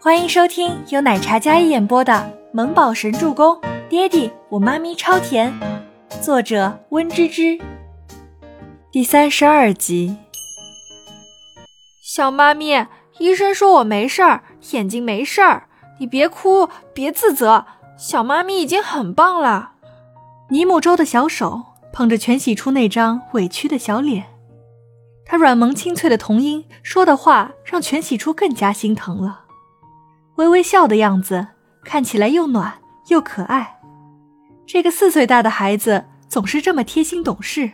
欢迎收听由奶茶嘉一演播的《萌宝神助攻》，爹地我妈咪超甜，作者温芝芝。第三十二集。小妈咪，医生说我没事儿，眼睛没事儿，你别哭，别自责，小妈咪已经很棒了。尼木舟的小手捧着全喜初那张委屈的小脸，他软萌清脆的童音说的话让全喜初更加心疼了。微微笑的样子看起来又暖又可爱，这个四岁大的孩子总是这么贴心懂事。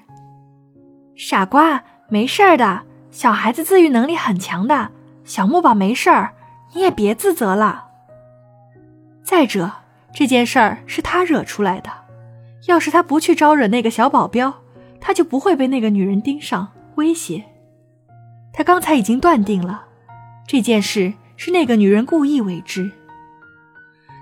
傻瓜，没事儿的，小孩子自愈能力很强的，小木宝没事儿，你也别自责了。再者，这件事儿是他惹出来的，要是他不去招惹那个小保镖，他就不会被那个女人盯上威胁。他刚才已经断定了这件事。是那个女人故意为之。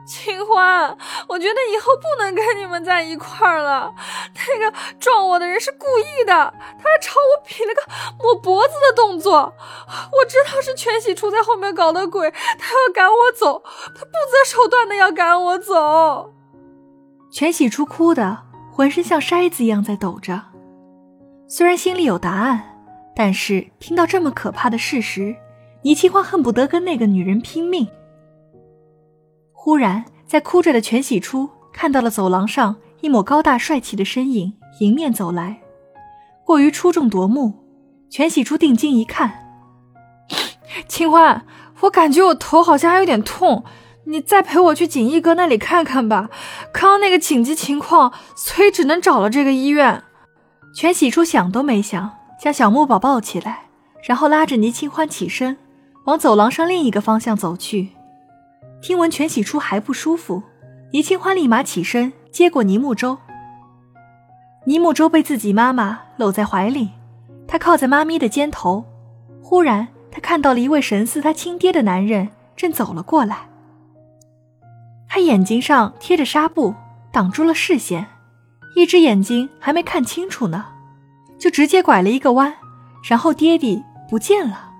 清欢，我觉得以后不能跟你们在一块儿了。那个撞我的人是故意的，他还朝我比了个抹脖子的动作。我知道是全喜初在后面搞的鬼，他要赶我走，他不择手段的要赶我走。全喜初哭的浑身像筛子一样在抖着，虽然心里有答案，但是听到这么可怕的事实。倪清欢恨不得跟那个女人拼命。忽然，在哭着的全喜初看到了走廊上一抹高大帅气的身影迎面走来，过于出众夺目。全喜初定睛一看，清欢，我感觉我头好像还有点痛，你再陪我去锦衣哥那里看看吧。刚刚那个紧急情况，所以只能找了这个医院。全喜初想都没想，将小木宝抱起来，然后拉着倪清欢起身。往走廊上另一个方向走去，听闻全喜初还不舒服，倪清欢立马起身接过倪木舟。倪木舟被自己妈妈搂在怀里，他靠在妈咪的肩头。忽然，他看到了一位神似他亲爹的男人正走了过来。他眼睛上贴着纱布，挡住了视线，一只眼睛还没看清楚呢，就直接拐了一个弯，然后爹地不见了。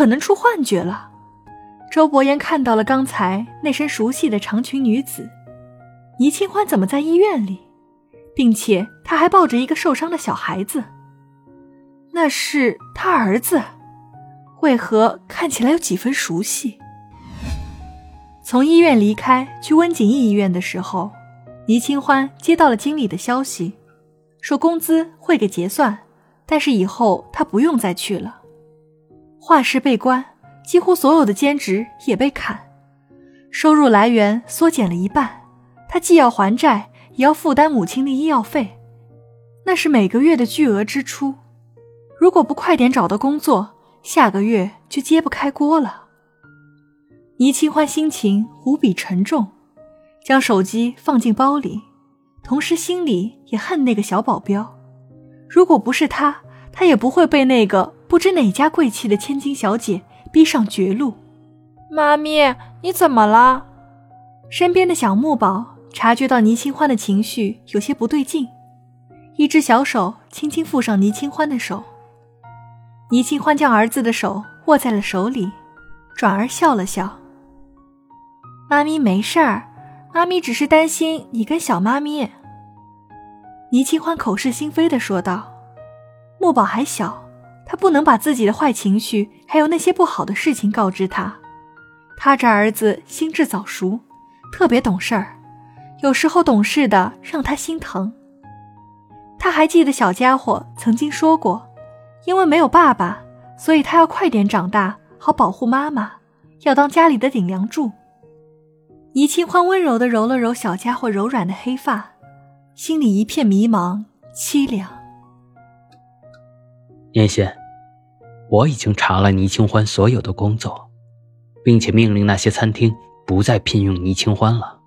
可能出幻觉了。周伯言看到了刚才那身熟悉的长裙女子，倪清欢怎么在医院里，并且他还抱着一个受伤的小孩子？那是他儿子，为何看起来有几分熟悉？从医院离开去温景逸医院的时候，倪清欢接到了经理的消息，说工资会给结算，但是以后他不用再去了。画室被关，几乎所有的兼职也被砍，收入来源缩减了一半。他既要还债，也要负担母亲的医药费，那是每个月的巨额支出。如果不快点找到工作，下个月就揭不开锅了。倪清欢心情无比沉重，将手机放进包里，同时心里也恨那个小保镖。如果不是他，他也不会被那个。不知哪家贵气的千金小姐逼上绝路，妈咪，你怎么了？身边的小木宝察觉到倪清欢的情绪有些不对劲，一只小手轻轻附上倪清欢的手。倪清欢将儿子的手握在了手里，转而笑了笑：“妈咪没事儿，妈咪只是担心你跟小妈咪。”倪清欢口是心非的说道：“木宝还小。”他不能把自己的坏情绪，还有那些不好的事情告知他。他这儿子心智早熟，特别懂事儿，有时候懂事的让他心疼。他还记得小家伙曾经说过，因为没有爸爸，所以他要快点长大，好保护妈妈，要当家里的顶梁柱。倪清欢温柔地揉了揉小家伙柔软的黑发，心里一片迷茫凄凉。年贤。我已经查了倪清欢所有的工作，并且命令那些餐厅不再聘用倪清欢了。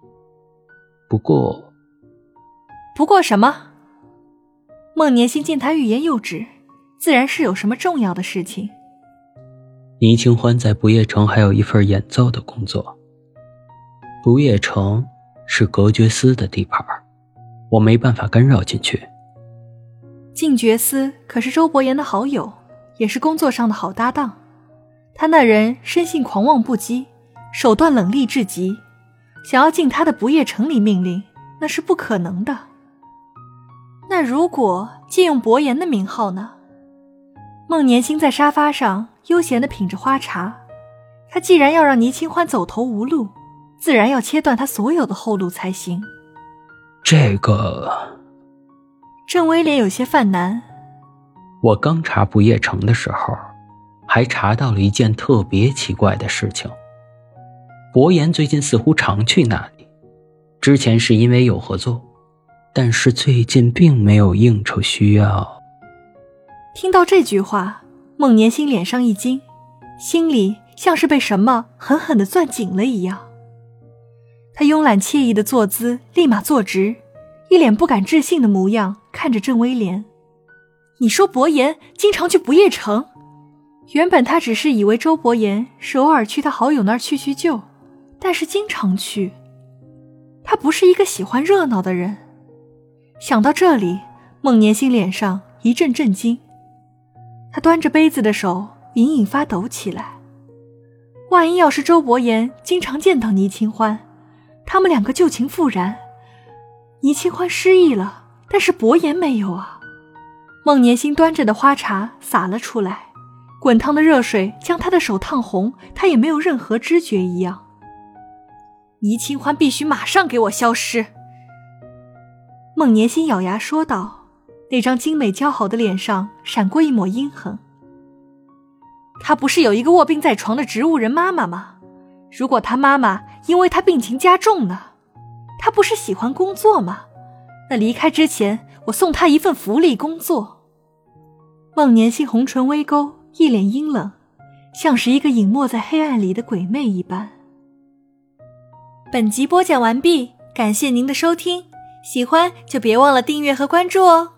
不过，不过什么？孟年星见他欲言又止，自然是有什么重要的事情。倪清欢在不夜城还有一份演奏的工作。不夜城是隔绝司的地盘，我没办法干扰进去。静觉司可是周伯言的好友。也是工作上的好搭档，他那人生性狂妄不羁，手段冷厉至极，想要进他的不夜城里命令，那是不可能的。那如果借用伯言的名号呢？孟年星在沙发上悠闲地品着花茶。他既然要让倪清欢走投无路，自然要切断他所有的后路才行。这个，郑威廉有些犯难。我刚查不夜城的时候，还查到了一件特别奇怪的事情。伯言最近似乎常去那里，之前是因为有合作，但是最近并没有应酬需要。听到这句话，孟年星脸上一惊，心里。像是被什么狠狠的攥紧了一样，他慵懒惬意的坐姿立马坐直，一脸不敢置信的模样看着郑威廉。你说伯言经常去不夜城？原本他只是以为周伯言是偶尔去他好友那儿叙叙旧，但是经常去，他不是一个喜欢热闹的人。想到这里，孟年心脸上一阵震惊，他端着杯子的手隐隐发抖起来。万一要是周伯言经常见到倪清欢，他们两个旧情复燃，倪清欢失忆了，但是伯言没有啊。孟年心端着的花茶洒了出来，滚烫的热水将他的手烫红，他也没有任何知觉一样。倪清欢必须马上给我消失。孟年心咬牙说道，那张精美姣好的脸上闪过一抹阴狠。他不是有一个卧病在床的植物人妈妈吗？如果他妈妈因为他病情加重呢？他不是喜欢工作吗？那离开之前，我送他一份福利工作。孟年心红唇微勾，一脸阴冷，像是一个隐没在黑暗里的鬼魅一般。本集播讲完毕，感谢您的收听，喜欢就别忘了订阅和关注哦。